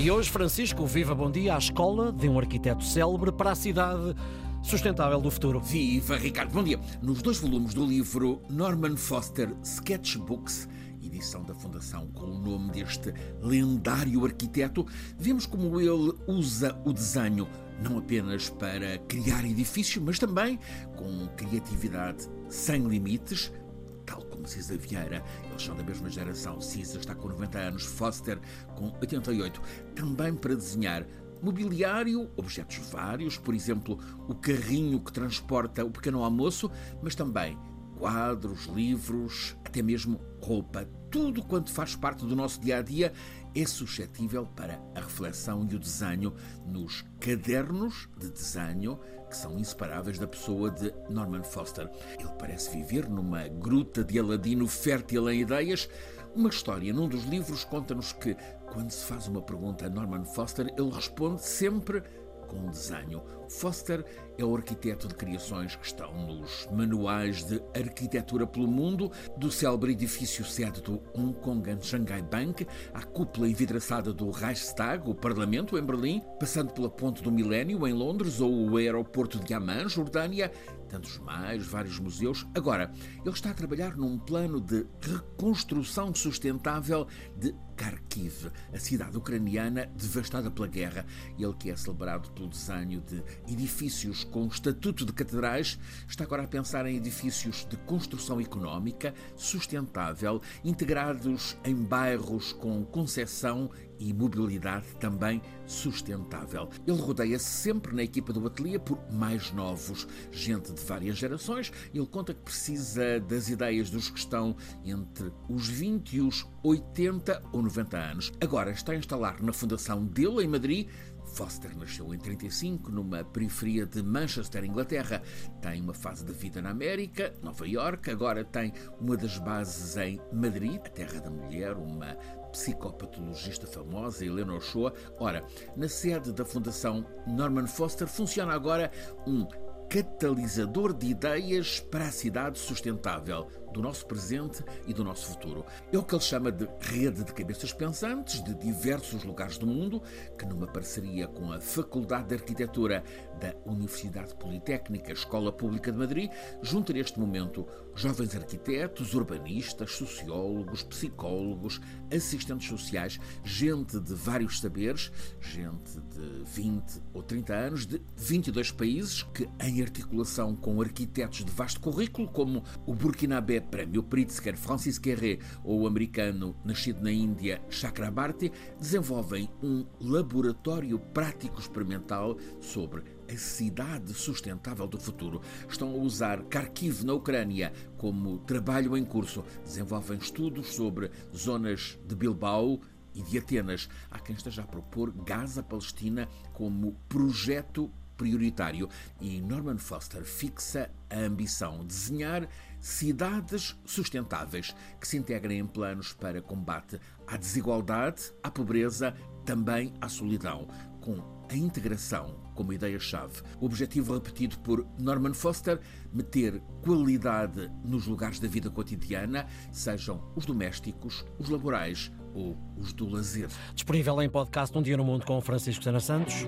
E hoje, Francisco, viva bom dia à escola de um arquiteto célebre para a cidade sustentável do futuro. Viva, Ricardo, bom dia. Nos dois volumes do livro Norman Foster Sketchbooks, edição da Fundação com o nome deste lendário arquiteto, vemos como ele usa o desenho não apenas para criar edifícios, mas também com criatividade sem limites, como Cisa Vieira. Eles são da mesma geração. Cisa está com 90 anos, Foster com 88. Também para desenhar mobiliário, objetos vários, por exemplo, o carrinho que transporta o pequeno almoço, mas também quadros, livros, até mesmo roupa. Tudo quanto faz parte do nosso dia a dia é suscetível para a reflexão e o desenho nos cadernos de desenho que são inseparáveis da pessoa de Norman Foster. Ele parece viver numa gruta de Aladino fértil em ideias. Uma história num dos livros conta-nos que, quando se faz uma pergunta a Norman Foster, ele responde sempre com um desenho. Foster é o arquiteto de criações que estão nos manuais de arquitetura pelo mundo, do célebre edifício sede do Hong Kong and Shanghai Bank, à cúpula envidraçada do Reichstag, o Parlamento, em Berlim, passando pela Ponte do Milénio, em Londres, ou o aeroporto de Amman, Jordânia, tantos mais, vários museus. Agora, ele está a trabalhar num plano de reconstrução sustentável de Kharkiv, a cidade ucraniana devastada pela guerra. Ele que é celebrado pelo desenho de edifícios com estatuto de catedrais, está agora a pensar em edifícios de construção económica, sustentável, integrados em bairros com concessão e mobilidade também sustentável. Ele rodeia-se sempre na equipa do ateliê por mais novos, gente de várias gerações. Ele conta que precisa das ideias dos que estão entre os 20 e os 80 ou 90 anos. Agora está a instalar na fundação dele em Madrid Foster nasceu em 35 numa periferia de Manchester, Inglaterra. Tem uma fase de vida na América, Nova York, agora tem uma das bases em Madrid, a terra da mulher, uma psicopatologista famosa, Helena Ochoa. Ora, na sede da Fundação Norman Foster funciona agora um catalisador de ideias para a cidade sustentável do nosso presente e do nosso futuro. É o que ele chama de rede de cabeças pensantes de diversos lugares do mundo, que numa parceria com a Faculdade de Arquitetura da Universidade Politécnica Escola Pública de Madrid, junta neste momento jovens arquitetos, urbanistas, sociólogos, psicólogos, assistentes sociais, gente de vários saberes, gente de 20 ou 30 anos, de 22 países, que em articulação com arquitetos de vasto currículo, como o Burkinabé Prémio Pritzker Francis Querré ou o americano nascido na Índia Chakrabarti desenvolvem um laboratório prático experimental sobre a cidade sustentável do futuro. Estão a usar Kharkiv, na Ucrânia, como trabalho em curso. Desenvolvem estudos sobre zonas de Bilbao, e de Atenas. Há quem esteja a propor Gaza-Palestina como projeto prioritário e Norman Foster fixa a ambição de desenhar cidades sustentáveis que se integrem em planos para combate à desigualdade, à pobreza, também à solidão, com a integração como ideia-chave. O objetivo repetido por Norman Foster, meter qualidade nos lugares da vida cotidiana, sejam os domésticos, os laborais ou os do lazer. Disponível em podcast Um Dia no Mundo com Francisco Sena Santos.